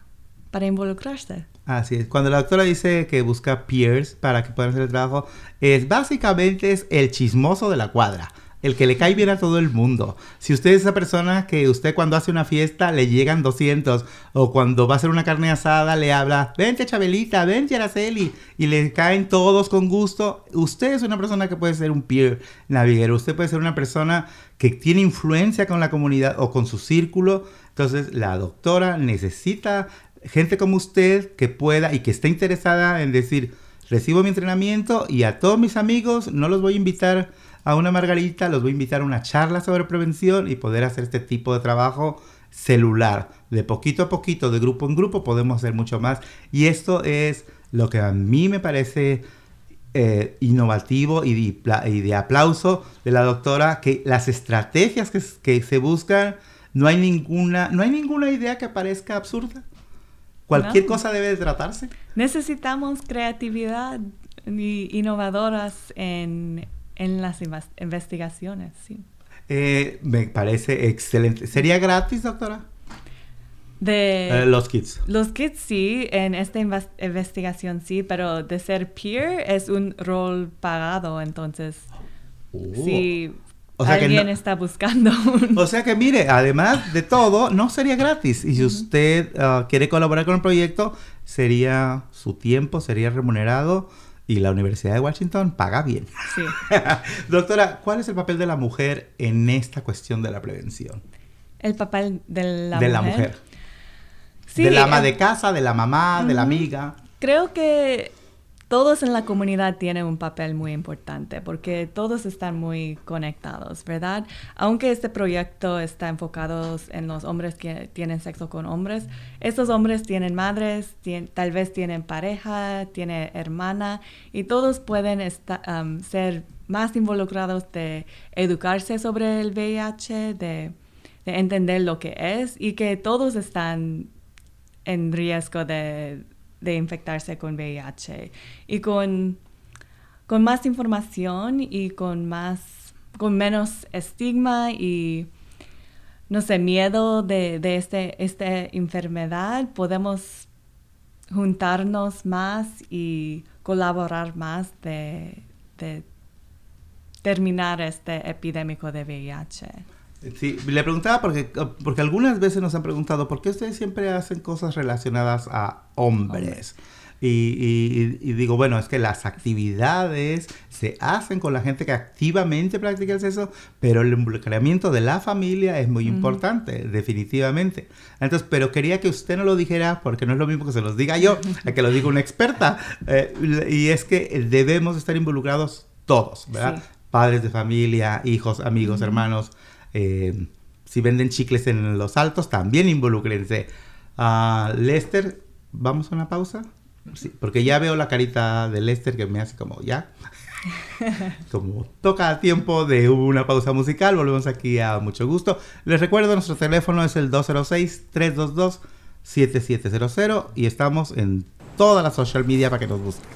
para involucrarse. Así es. Cuando la doctora dice que busca peers para que puedan hacer el trabajo, es básicamente es el chismoso de la cuadra el que le cae bien a todo el mundo. Si usted es esa persona que usted cuando hace una fiesta le llegan 200 o cuando va a hacer una carne asada le habla, vente Chabelita, vente Araceli y le caen todos con gusto, usted es una persona que puede ser un peer naviguero, usted puede ser una persona que tiene influencia con la comunidad o con su círculo. Entonces la doctora necesita gente como usted que pueda y que esté interesada en decir, recibo mi entrenamiento y a todos mis amigos no los voy a invitar a una margarita, los voy a invitar a una charla sobre prevención y poder hacer este tipo de trabajo celular. De poquito a poquito, de grupo en grupo, podemos hacer mucho más. Y esto es lo que a mí me parece eh, innovativo y de, aplauso de la doctora, que las estrategias que, se buscan, no hay, ninguna, no hay ninguna idea que parezca absurda. Cualquier cosa debe de tratarse. Necesitamos creatividad innovadoras en, en las investigaciones, sí. Eh, me parece excelente. ¿Sería gratis, doctora? De Eh, los kids. los kids sí, en esta invas- investigación sí, pero de ser peer es un rol pagado, entonces si Oh. O sea que alguien no- está buscando un... O sea que mire, además de todo, no sería gratis. Y si usted ah, quiere colaborar con el proyecto, sería su tiempo, sería remunerado y la Universidad de Washington paga bien. Sí. Doctora, ¿cuál es el papel de la mujer en esta cuestión de la prevención? El papel de la de mujer. la mujer. Sí, de la ama eh, de casa, de la mamá, de la amiga. Creo que todos en la comunidad tienen un papel muy importante porque todos están muy conectados, ¿verdad? Aunque este proyecto está enfocado en los hombres que tienen sexo con hombres, estos hombres tienen madres, tal vez tienen pareja, tienen hermana y todos pueden am, ser más involucrados de educarse sobre el VIH, de entender lo que es y que todos están en riesgo de, de infectarse con VIH. Y con, con más información y con más con menos estigma y no sé, miedo de, de este, esta enfermedad, podemos juntarnos más y colaborar más de, de terminar este epidémico de VIH. Sí, le preguntaba porque, porque algunas veces nos han preguntado por qué ustedes siempre hacen cosas relacionadas a hombres. Y, y- y digo, bueno, es que las actividades se hacen con la gente que activamente practica el sexo, pero el involucramiento de la familia es muy importante, definitivamente. Entonces, pero quería que usted no lo dijera porque no es lo mismo que se los diga yo, a que lo diga una experta. Eh, y es que debemos estar involucrados todos, ¿verdad? Sí. Padres de familia, hijos, amigos, hermanos. Eh, si venden chicles en los altos, también involúcrense. Ah, Lester, ¿vamos a una pausa? Sí, porque ya veo la carita de Lester que me hace como, ¿ya? como toca tiempo de una pausa musical, volvemos aquí a mucho gusto. Les recuerdo, nuestro teléfono es el 206-322-7700 y estamos en todas las social media para que nos busquen.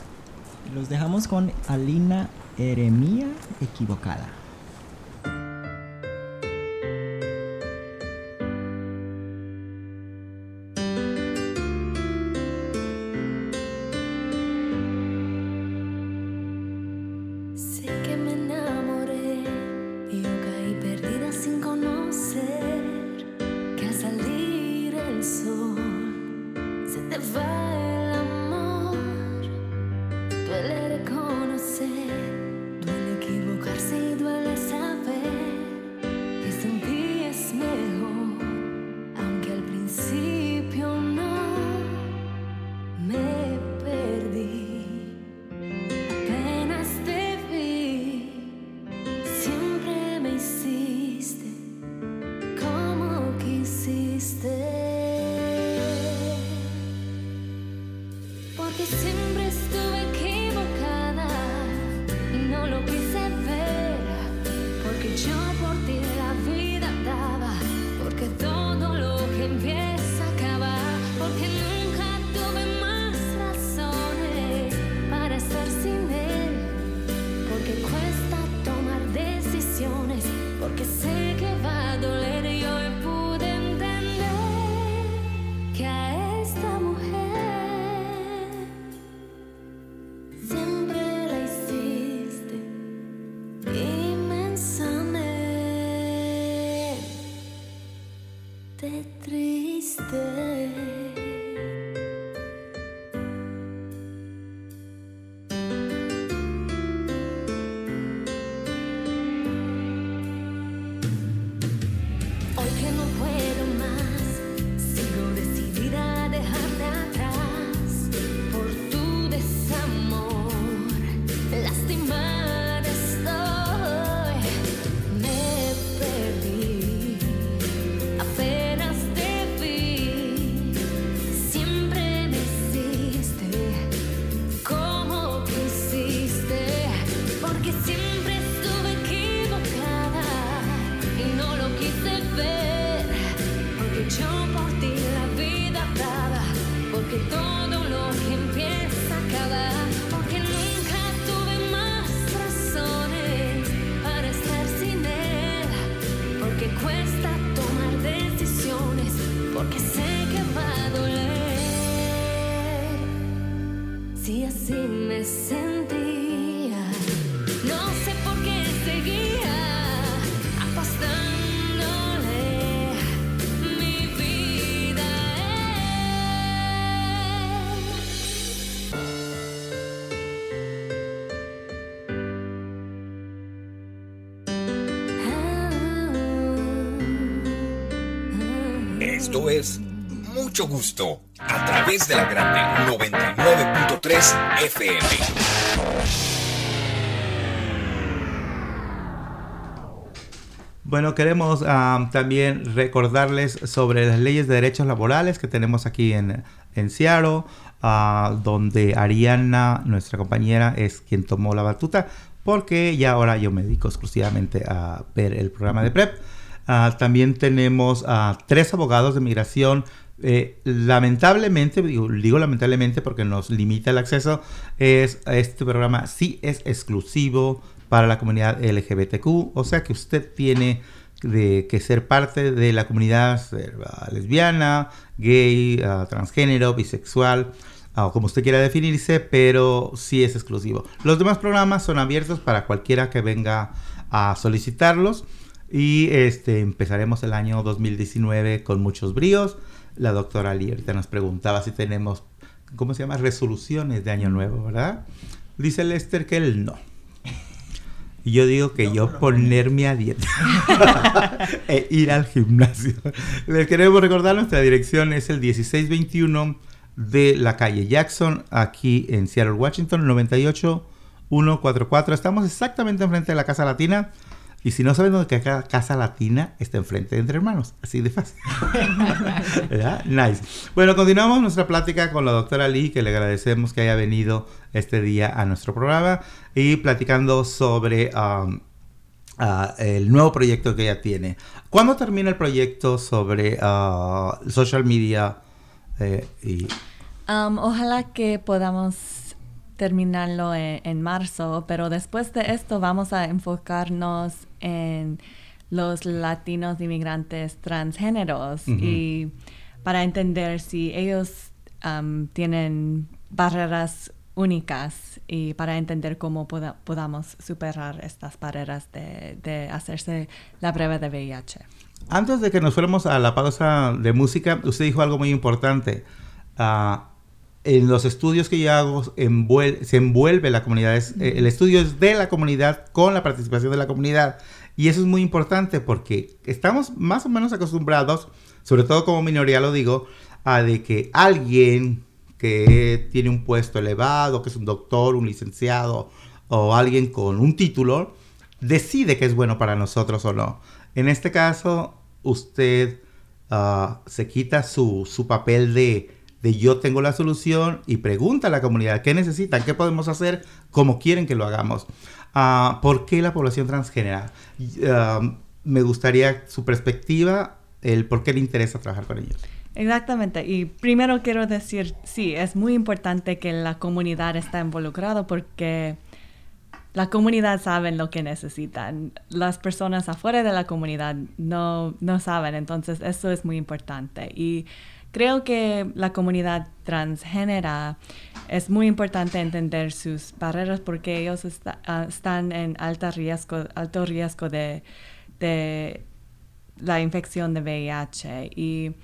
Los dejamos con Alina Eremía equivocada. Esto es Mucho Gusto a través de la grande 99.3 FM. Bueno, queremos ah, también recordarles sobre las leyes de derechos laborales que tenemos aquí en, en Seattle, ah, donde Ariana, nuestra compañera, es quien tomó la batuta, porque ya ahora yo me dedico exclusivamente a ver el programa de PREP. Ah, también tenemos a tres abogados de migración. Eh, lamentablemente, digo, lamentablemente porque nos limita el acceso, es este programa sí es exclusivo para la comunidad LGBTQ, o sea que usted tiene de que ser parte de la comunidad eh, lesbiana, gay, ah, transgénero, bisexual, ah, o como usted quiera definirse, pero sí es exclusivo. Los demás programas son abiertos para cualquiera que venga a solicitarlos y este empezaremos el año 2019 con muchos bríos. La doctora Lee ahorita nos preguntaba si tenemos, ¿cómo se llama? Resoluciones de año nuevo, ¿verdad? Dice Lester que él no. Y yo digo que yo ponerme a dieta e ir al gimnasio. Les queremos recordar nuestra dirección es el 1621 de la calle Jackson, aquí en Seattle, Washington, 98144. Estamos exactamente enfrente de la Casa Latina. Y si no saben dónde queda Casa Latina, está enfrente de Entre Hermanos. Así de fácil. ¿Verdad? Nice. Bueno, continuamos nuestra plática con la doctora Lee, que le agradecemos que haya venido este día a nuestro programa y platicando sobre um, ah, el nuevo proyecto que ella tiene. ¿Cuándo termina el proyecto sobre ah, social media? eh, y, Um, ojalá que podamos terminarlo en, en marzo, pero después de esto vamos a enfocarnos en los latinos inmigrantes transgéneros y para entender si ellos um, tienen barreras únicas y para entender cómo poda- podamos superar estas barreras de, de hacerse la prueba de VIH. Antes de que nos fuéramos a la pausa de música, usted dijo algo muy importante. Ah, en los estudios que yo hago envuel- se envuelve la comunidad. Es- eh, el estudio es de la comunidad con la participación de la comunidad. Y eso es muy importante porque estamos más o menos acostumbrados, sobre todo como minoría lo digo, a de que alguien que tiene un puesto elevado, que es un doctor, un licenciado o alguien con un título, decide que es bueno para nosotros o no. En este caso, usted ah, se quita su, su papel de, de yo tengo la solución y pregunta a la comunidad qué necesitan, qué podemos hacer, cómo quieren que lo hagamos. Ah, ¿Por qué la población transgénera? Ah, me gustaría su perspectiva, el por qué le interesa trabajar con ellos. Exactamente. Y primero quiero decir, sí, es muy importante que la comunidad está involucrada porque la comunidad sabe lo que necesitan. Las personas afuera de la comunidad no, no saben, entonces eso es muy importante. Y creo que la comunidad transgénera es muy importante entender sus barreras porque ellos ah, están en alta riesgo, alto riesgo de, la infección de VIH. Y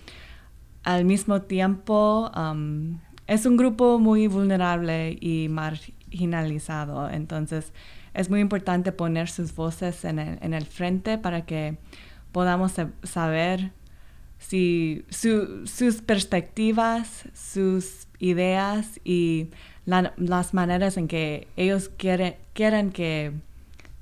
al mismo tiempo um, es un grupo muy vulnerable y marginalizado. Entonces es muy importante poner sus voces en el, en el frente para que podamos sa- saber si su- sus perspectivas, sus ideas y la- las maneras en que ellos quieren, quieren que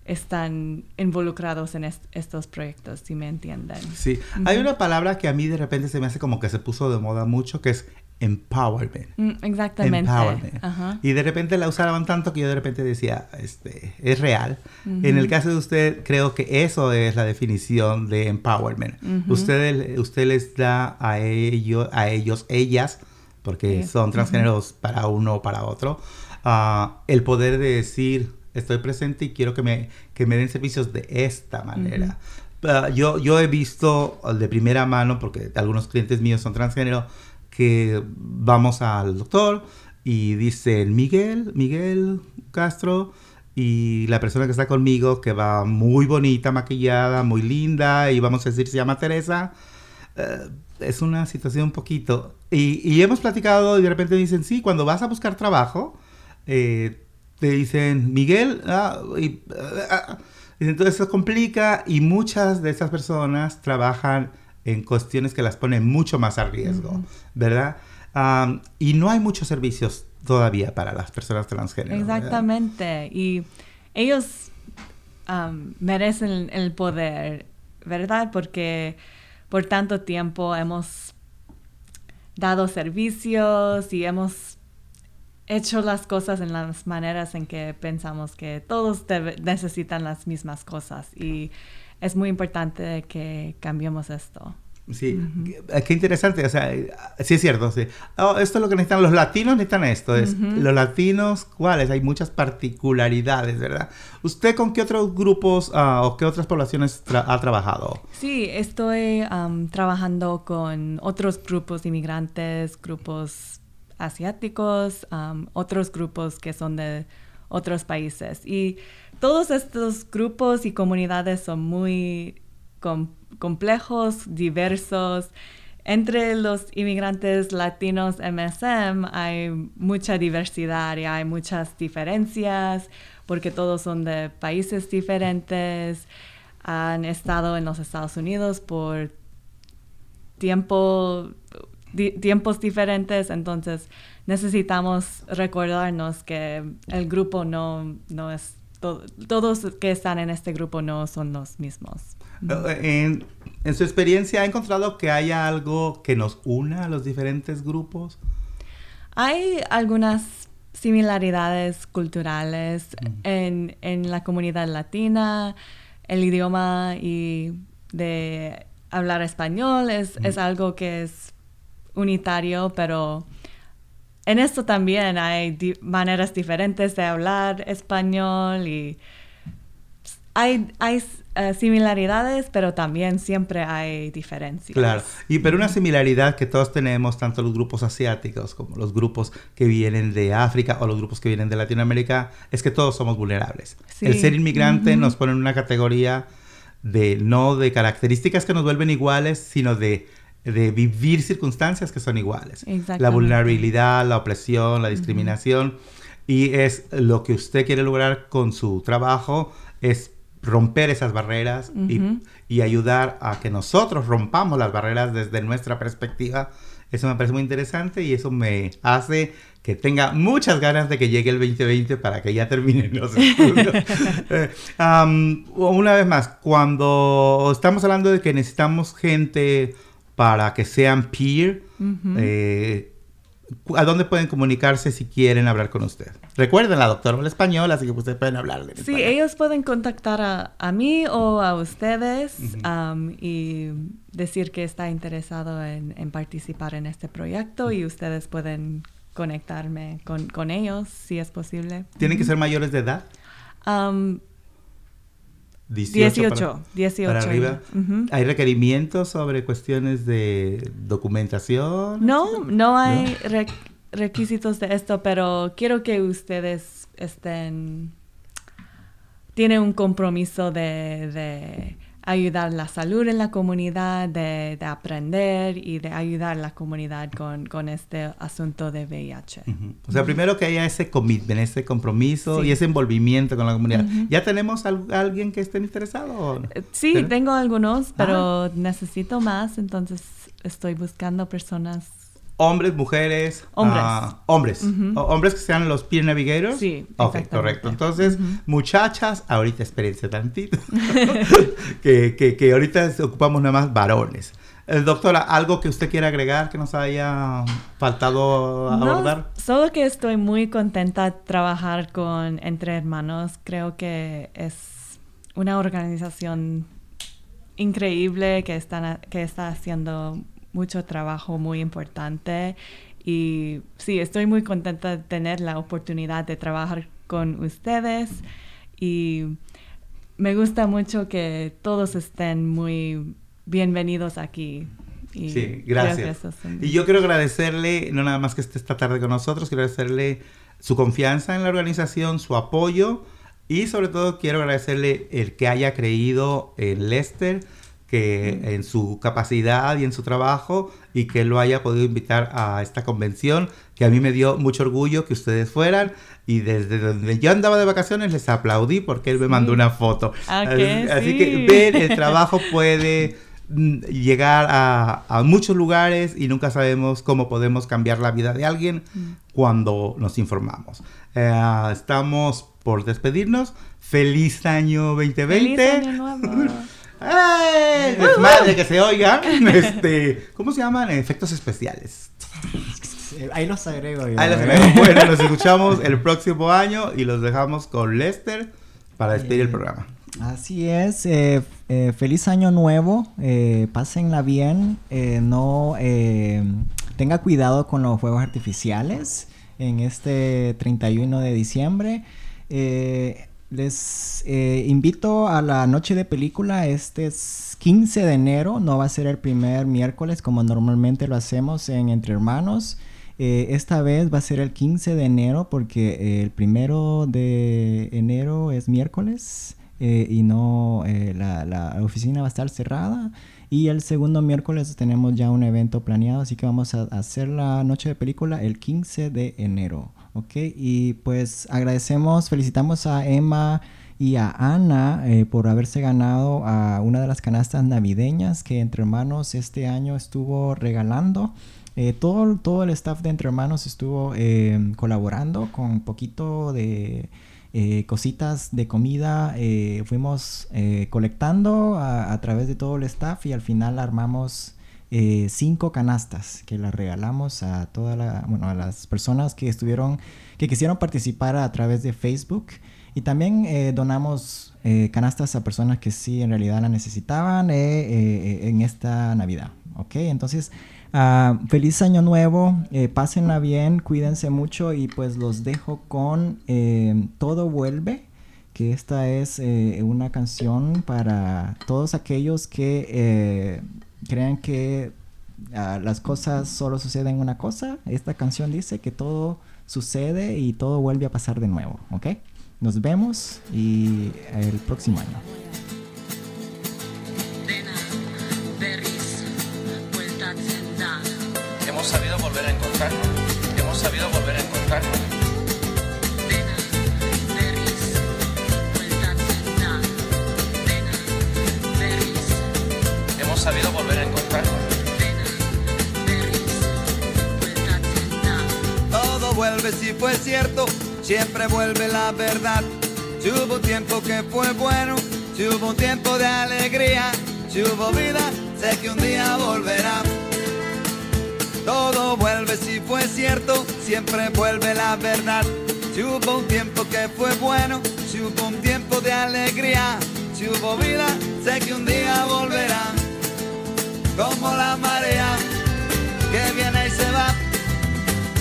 están involucrados en est- estos proyectos, si me entienden. Sí, hay una palabra que a mí de repente se me hace como que se puso de moda mucho, que es empowerment. Mm, exactamente. Empowerment. Ajá. Y de repente la usaban tanto que yo de repente decía, este, es real. En el caso de usted, creo que eso es la definición de empowerment. Ujú. usted, usted les da a ellos, a ellos, ellas, porque Sí. son transgéneros para uno o para otro, ah, el poder de decir, estoy presente y quiero que me, que me den servicios de esta manera. Ah, yo, yo he visto de primera mano, porque algunos clientes míos son transgénero, que vamos al doctor y dicen Miguel, Miguel Castro, y la persona que está conmigo, que va muy bonita, maquillada, muy linda, y vamos a decir se llama Teresa, eh, es una situación un poquito... Y, y hemos platicado y de repente dicen, sí, cuando vas a buscar trabajo, eh, te dicen, Miguel, ah, y, ah, y entonces eso complica y muchas de esas personas trabajan en cuestiones que las ponen mucho más a riesgo, ¿verdad? Y no hay muchos servicios todavía para las personas transgénero. ¿verdad? Exactamente. Y ellos merecen el poder, ¿verdad? Porque por tanto tiempo hemos dado servicios y hemos hecho las cosas en las maneras en que pensamos que todos necesitan las mismas cosas. Y es muy importante que cambiemos esto. Sí, qué- qué interesante, o sea, eh, sí es cierto, sí. Oh, esto es lo que necesitan los latinos, necesitan esto, es los latinos, ¿cuáles? Hay muchas particularidades, ¿verdad? ¿Usted con qué otros grupos ah, o qué otras poblaciones tra- ha trabajado? Sí, estoy trabajando con otros grupos inmigrantes, grupos asiáticos, otros grupos que son de otros países. Y todos estos grupos y comunidades son muy com- complejos, diversos. Entre los inmigrantes latinos MSM hay mucha diversidad y hay muchas diferencias porque todos son de países diferentes, han estado en los Estados Unidos por tiempos diferentes, entonces necesitamos recordarnos que el grupo no, no es, to- todos que están en este grupo no son los mismos. En, en su experiencia, ¿ha encontrado que haya algo que nos una a los diferentes grupos? Hay algunas similaridades culturales en, en la comunidad latina, el idioma y de hablar español es, es algo que es unitario, pero en esto también hay di- maneras diferentes de hablar español y hay, hay eh, similaridades, pero también siempre hay diferencias. Claro, y pero una similaridad que todos tenemos, tanto los grupos asiáticos como los grupos que vienen de África o los grupos que vienen de Latinoamérica, es que todos somos vulnerables. Sí. El ser inmigrante nos pone en una categoría de no de características que nos vuelven iguales, sino de, de vivir circunstancias que son iguales. La vulnerabilidad, la opresión, la discriminación. Y es lo que usted quiere lograr con su trabajo, es romper esas barreras y- y, ayudar a que nosotros rompamos las barreras desde nuestra perspectiva. Eso me parece muy interesante y eso me hace que tenga muchas ganas de que llegue el 2020 para que ya terminen los estudios. Eh, una vez más, cuando estamos hablando de que necesitamos gente para que sean peer, eh, ¿a dónde pueden comunicarse si quieren hablar con usted? Recuerden, la doctora habla español, así que ustedes pueden hablarle. Sí, español. ellos pueden contactar a, a mí o a ustedes y decir que está interesado en, en participar en este proyecto y ustedes pueden conectarme con, con ellos si es posible. ¿Tienen que ser mayores de edad? 18, 18, para, 18. para arriba. Ujú. ¿Hay requerimientos sobre cuestiones de documentación? No, no hay re- requisitos de esto, pero quiero que ustedes estén, tienen un compromiso de, de ayudar la salud en la comunidad, de, de aprender y de ayudar a la comunidad con, con este asunto de VIH. Ujú. O sea, primero que haya ese commitment, ese compromiso Sí. y ese envolvimiento con la comunidad. ¿Ya tenemos al- alguien que esté interesado? o no? Eh, Sí, tengo algunos, pero necesito más, entonces estoy buscando personas. Hombres, mujeres. Hombres. ah, hombres. Hombres que sean los peer navigators. Sí, Ok, correcto. Entonces, muchachas, ahorita espérense tantito. que, que, que ahorita ocupamos nada más varones. Eh, doctora, ¿algo que usted quiera agregar que nos haya faltado No, abordar? solo que estoy muy contenta de trabajar con Entre Hermanos. Creo que es una organización increíble que, están, que está haciendo mucho trabajo muy importante. Y sí, estoy muy contenta de tener la oportunidad de trabajar con ustedes. Y me gusta mucho que todos estén muy bienvenidos aquí. Y Sí, gracias. Y yo quiero agradecerle, no nada más que esté esta tarde con nosotros, quiero agradecerle su confianza en la organización, su apoyo y sobre todo quiero agradecerle el que haya creído en Lester, que en su capacidad y en su trabajo y que lo haya podido invitar a esta convención, que a mí me dio mucho orgullo que ustedes fueran y desde donde yo andaba de vacaciones les aplaudí porque él me mandó una foto. Ah, así, que así sí. que ver el trabajo puede mm, llegar a, a muchos lugares y nunca sabemos cómo podemos cambiar la vida de alguien cuando nos informamos. Eh, estamos por despedirnos. Feliz año 2020. ¡Feliz año nuevo! ¡Ay! Desmadre que se oiga. Este, ¿Cómo se llaman? Efectos especiales. Eh, Ahí los agrego yo. Ahí los ¿eh? vemos. Bueno, nos escuchamos el próximo año y los dejamos con Lester para despedir el programa. Así es, eh, eh, feliz año nuevo, eh, pásenla bien, eh, no eh, tenga cuidado con los fuegos artificiales en este 31 de diciembre. Eh, les eh, invito a la noche de película, este es 15 de enero, no va a ser el primer miércoles como normalmente lo hacemos en Entre Hermanos. Eh, esta vez va a ser el 15 de enero porque eh, el primero de enero es miércoles y no la, la oficina va a estar cerrada. Y el segundo miércoles tenemos ya un evento planeado, así que vamos a hacer la noche de película el 15 de enero. ¿Ok? Y pues agradecemos, felicitamos a Emma y a Ana eh, por haberse ganado a una de las canastas navideñas que Entre Hermanos este año estuvo regalando. Eh, todo, todo el staff de Entre Hermanos estuvo eh, colaborando con un poquito de eh, cositas de comida. fuimos colectando a través de todo el staff y al final armamos eh, cinco canastas que las regalamos a toda la, bueno, a las personas que estuvieron, que quisieron participar a través de Facebook. Y también eh, donamos eh, canastas a personas que sí en realidad la necesitaban en esta Navidad. ¿Ok? Entonces, ah, feliz año nuevo, pásenla bien, cuídense mucho y pues los dejo con Todo Vuelve, que esta es una canción para todos aquellos que crean que ah, las cosas solo suceden una cosa. Esta canción dice que todo sucede y todo vuelve a pasar de nuevo, ¿ok? Nos vemos y el próximo año. Hemos sabido volver a encontrarnos. Hemos sabido vuelve si fue cierto, siempre vuelve la verdad. Si hubo tiempo que fue bueno, si hubo un tiempo de alegría, si hubo vida, sé que un día volverá. Todo vuelve si fue cierto, siempre vuelve la verdad. Si hubo un tiempo que fue bueno, si hubo un tiempo de alegría, si hubo vida, sé que un día volverá. Como la marea que viene y se va,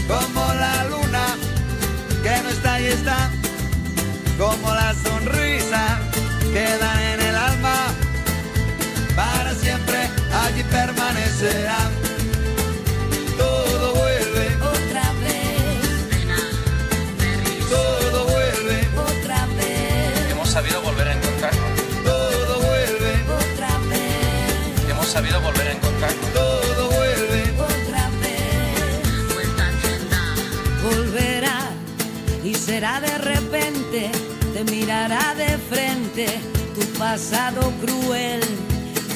como la luna que no está y está, como la sonrisa que da en el alma, para siempre allí permanecerá. Pasado cruel.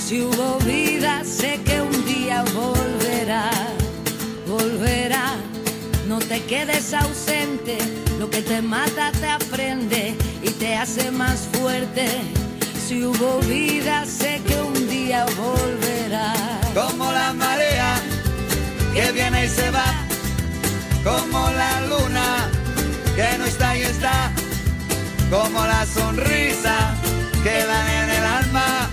Si hubo vida, sé que un día volverá, volverá. No te quedes ausente, lo que te mata te aprende y te hace más fuerte. Si hubo vida, sé que un día volverá. como la marea que viene y se va, como la luna que no está y está, como la sonrisa quedan en el alma,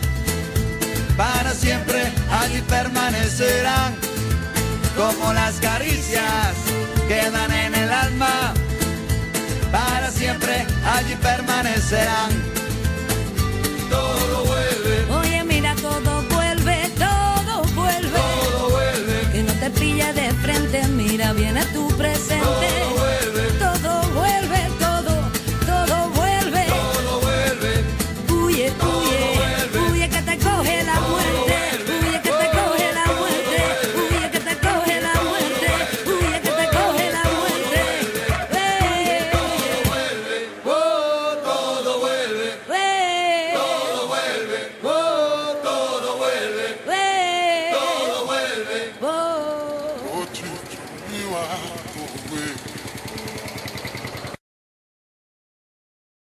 para siempre allí permanecerán, como las caricias quedan en el alma, para siempre allí permanecerán. Todo vuelve. Oye, mira, todo vuelve, todo vuelve. Todo vuelve. Que no te pilla de frente, mira, viene tu presente.